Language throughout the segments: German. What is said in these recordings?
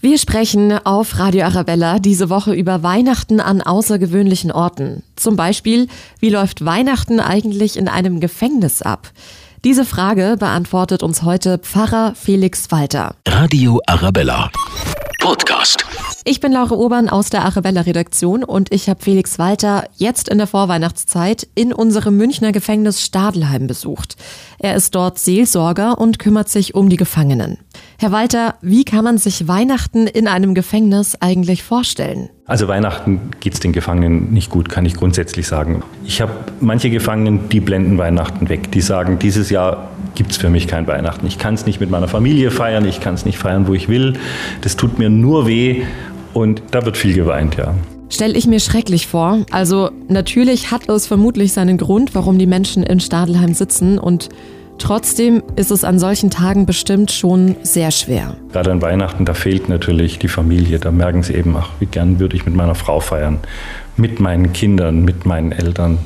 Wir sprechen auf Radio Arabella diese Woche über Weihnachten an außergewöhnlichen Orten. Zum Beispiel, wie läuft Weihnachten eigentlich in einem Gefängnis ab? Diese Frage beantwortet uns heute Pfarrer Felix Walter. Radio Arabella. Podcast. Ich bin Laura Urban aus der Arabella Redaktion und ich habe Felix Walter jetzt in der Vorweihnachtszeit in unserem Münchner Gefängnis Stadelheim besucht. Er ist dort Seelsorger und kümmert sich um die Gefangenen. Herr Walter, wie kann man sich Weihnachten in einem Gefängnis eigentlich vorstellen? Also Weihnachten geht es den Gefangenen nicht gut, kann ich grundsätzlich sagen. Ich habe manche Gefangenen, die blenden Weihnachten weg. Die sagen, dieses Jahr gibt es für mich kein Weihnachten. Ich kann es nicht mit meiner Familie feiern, ich kann es nicht feiern, wo ich will. Das tut mir nur weh und da wird viel geweint, ja. Stell ich mir schrecklich vor. Also natürlich hat es vermutlich seinen Grund, warum die Menschen in Stadelheim sitzen und Trotzdem ist es an solchen Tagen bestimmt schon sehr schwer. Gerade an Weihnachten, da fehlt natürlich die Familie. Da merken sie eben, ach, wie gern würde ich mit meiner Frau feiern, mit meinen Kindern, mit meinen Eltern.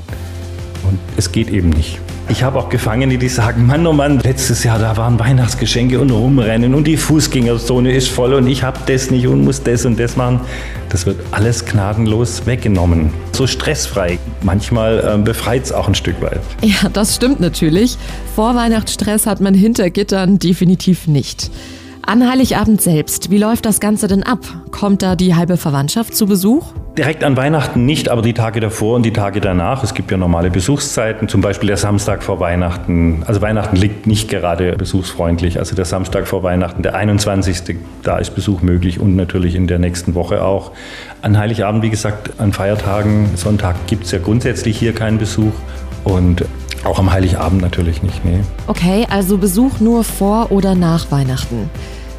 Und es geht eben nicht. Ich habe auch Gefangene, die sagen, Mann, oh Mann, letztes Jahr, da waren Weihnachtsgeschenke und Rumrennen und die Fußgängerzone ist voll und ich habe das nicht und muss das und das machen. Das wird alles gnadenlos weggenommen. So stressfrei. Manchmal äh, befreit es auch ein Stück weit. Ja, das stimmt natürlich. Vorweihnachtsstress hat man hinter Gittern definitiv nicht. An Heiligabend selbst, wie läuft das Ganze denn ab? Kommt da die halbe Verwandtschaft zu Besuch? Direkt an Weihnachten nicht, aber die Tage davor und die Tage danach. Es gibt ja normale Besuchszeiten, zum Beispiel der Samstag vor Weihnachten. Also Weihnachten liegt nicht gerade besuchsfreundlich. Also der Samstag vor Weihnachten, der 21. Da ist Besuch möglich und natürlich in der nächsten Woche auch. An Heiligabend, wie gesagt, an Feiertagen, Sonntag gibt es ja grundsätzlich hier keinen Besuch. Und auch am Heiligabend natürlich nicht, nee. Okay, also Besuch nur vor oder nach Weihnachten.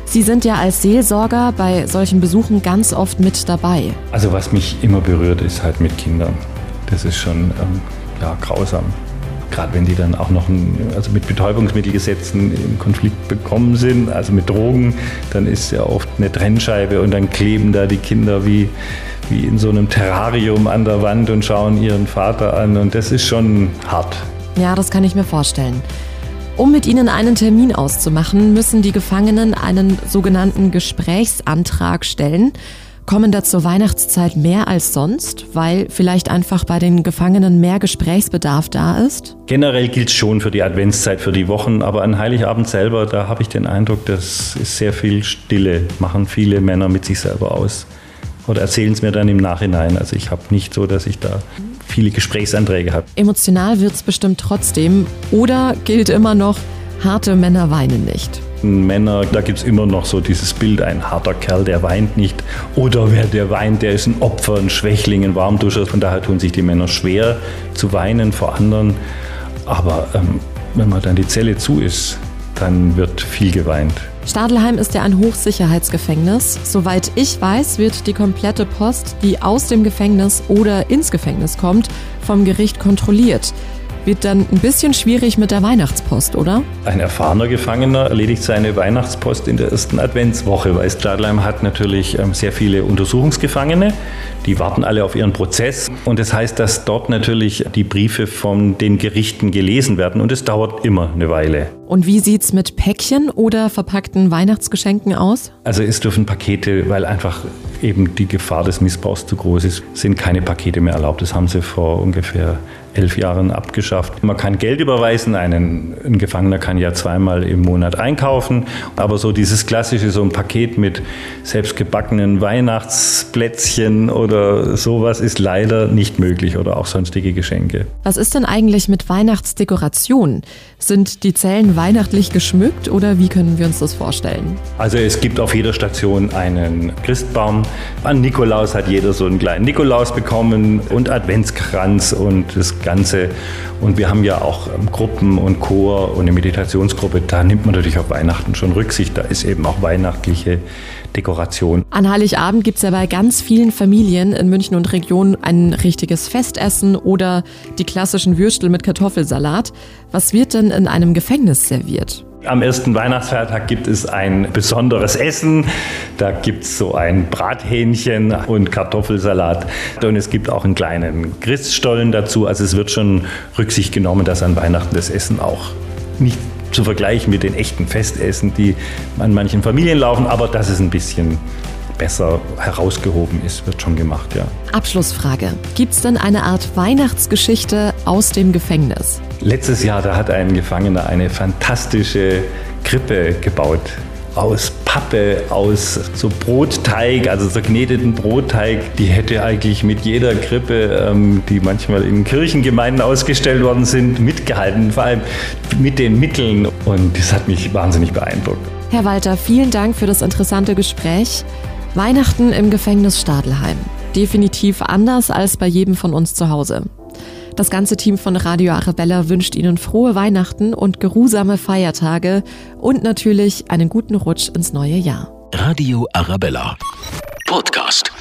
Sie sind ja als Seelsorger bei solchen Besuchen ganz oft mit dabei. Also was mich immer berührt, ist halt mit Kindern. Das ist schon ähm, ja, grausam. Gerade wenn die dann auch noch ein, also mit Betäubungsmittelgesetzen in Konflikt bekommen sind, also mit Drogen, dann ist ja oft eine Trennscheibe und dann kleben da die Kinder wie, wie in so einem Terrarium an der Wand und schauen ihren Vater an. Und das ist schon hart. Ja, das kann ich mir vorstellen. Um mit ihnen einen Termin auszumachen, müssen die Gefangenen einen sogenannten Gesprächsantrag stellen. Kommen da zur Weihnachtszeit mehr als sonst, weil vielleicht einfach bei den Gefangenen mehr Gesprächsbedarf da ist? Generell gilt es schon für die Adventszeit, für die Wochen, aber an Heiligabend selber, da habe ich den Eindruck, das ist sehr viel Stille, machen viele Männer mit sich selber aus oder erzählen es mir dann im Nachhinein. Also ich habe nicht so, dass ich da viele Gesprächsanträge habe. Emotional wird es bestimmt trotzdem. Oder gilt immer noch, harte Männer weinen nicht. Männer, da gibt es immer noch so dieses Bild, ein harter Kerl, der weint nicht. Oder wer der weint, der ist ein Opfer, ein Schwächling, ein Warmduscher. Von daher tun sich die Männer schwer zu weinen vor anderen. Aber ähm, wenn man dann die Zelle zu ist, dann wird viel geweint. Stadelheim ist ja ein Hochsicherheitsgefängnis. Soweit ich weiß, wird die komplette Post, die aus dem Gefängnis oder ins Gefängnis kommt, vom Gericht kontrolliert. Wird dann ein bisschen schwierig mit der Weihnachtspost, oder? Ein erfahrener Gefangener erledigt seine Weihnachtspost in der ersten Adventswoche, weil Stadleim hat natürlich ähm, sehr viele Untersuchungsgefangene. Die warten alle auf ihren Prozess. Und das heißt, dass dort natürlich die Briefe von den Gerichten gelesen werden. Und es dauert immer eine Weile. Und wie sieht es mit Päckchen oder verpackten Weihnachtsgeschenken aus? Also es dürfen Pakete, weil einfach eben die Gefahr des Missbrauchs zu groß ist, sind keine Pakete mehr erlaubt. Das haben sie vor ungefähr elf Jahren abgeschafft. Man kann Geld überweisen, einen, ein Gefangener kann ja zweimal im Monat einkaufen, aber so dieses klassische, so ein Paket mit selbstgebackenen Weihnachtsplätzchen oder sowas ist leider nicht möglich oder auch sonstige Geschenke. Was ist denn eigentlich mit Weihnachtsdekoration? Sind die Zellen weihnachtlich geschmückt oder wie können wir uns das vorstellen? Also es gibt auf jeder Station einen Christbaum. An Nikolaus hat jeder so einen kleinen Nikolaus bekommen und Adventskranz und das Ganze. Und wir haben ja auch ähm, Gruppen und Chor und eine Meditationsgruppe. Da nimmt man natürlich auf Weihnachten schon Rücksicht. Da ist eben auch weihnachtliche Dekoration. An Heiligabend gibt es ja bei ganz vielen Familien in München und Region ein richtiges Festessen oder die klassischen Würstel mit Kartoffelsalat. Was wird denn in einem Gefängnis serviert? Am ersten Weihnachtsfeiertag gibt es ein besonderes Essen. Da gibt es so ein Brathähnchen und Kartoffelsalat. Und es gibt auch einen kleinen Christstollen dazu. Also es wird schon Rücksicht genommen, dass an Weihnachten das Essen auch nicht zu vergleichen mit den echten Festessen, die an manchen Familien laufen, aber das ist ein bisschen besser herausgehoben ist, wird schon gemacht, ja. Abschlussfrage. Gibt es denn eine Art Weihnachtsgeschichte aus dem Gefängnis? Letztes Jahr, da hat ein Gefangener eine fantastische Krippe gebaut aus Pappe, aus so Brotteig, also so kneteten Brotteig. Die hätte eigentlich mit jeder Krippe, ähm, die manchmal in Kirchengemeinden ausgestellt worden sind, mitgehalten, vor allem mit den Mitteln. Und das hat mich wahnsinnig beeindruckt. Herr Walter, vielen Dank für das interessante Gespräch. Weihnachten im Gefängnis Stadelheim. Definitiv anders als bei jedem von uns zu Hause. Das ganze Team von Radio Arabella wünscht Ihnen frohe Weihnachten und geruhsame Feiertage und natürlich einen guten Rutsch ins neue Jahr. Radio Arabella. Podcast.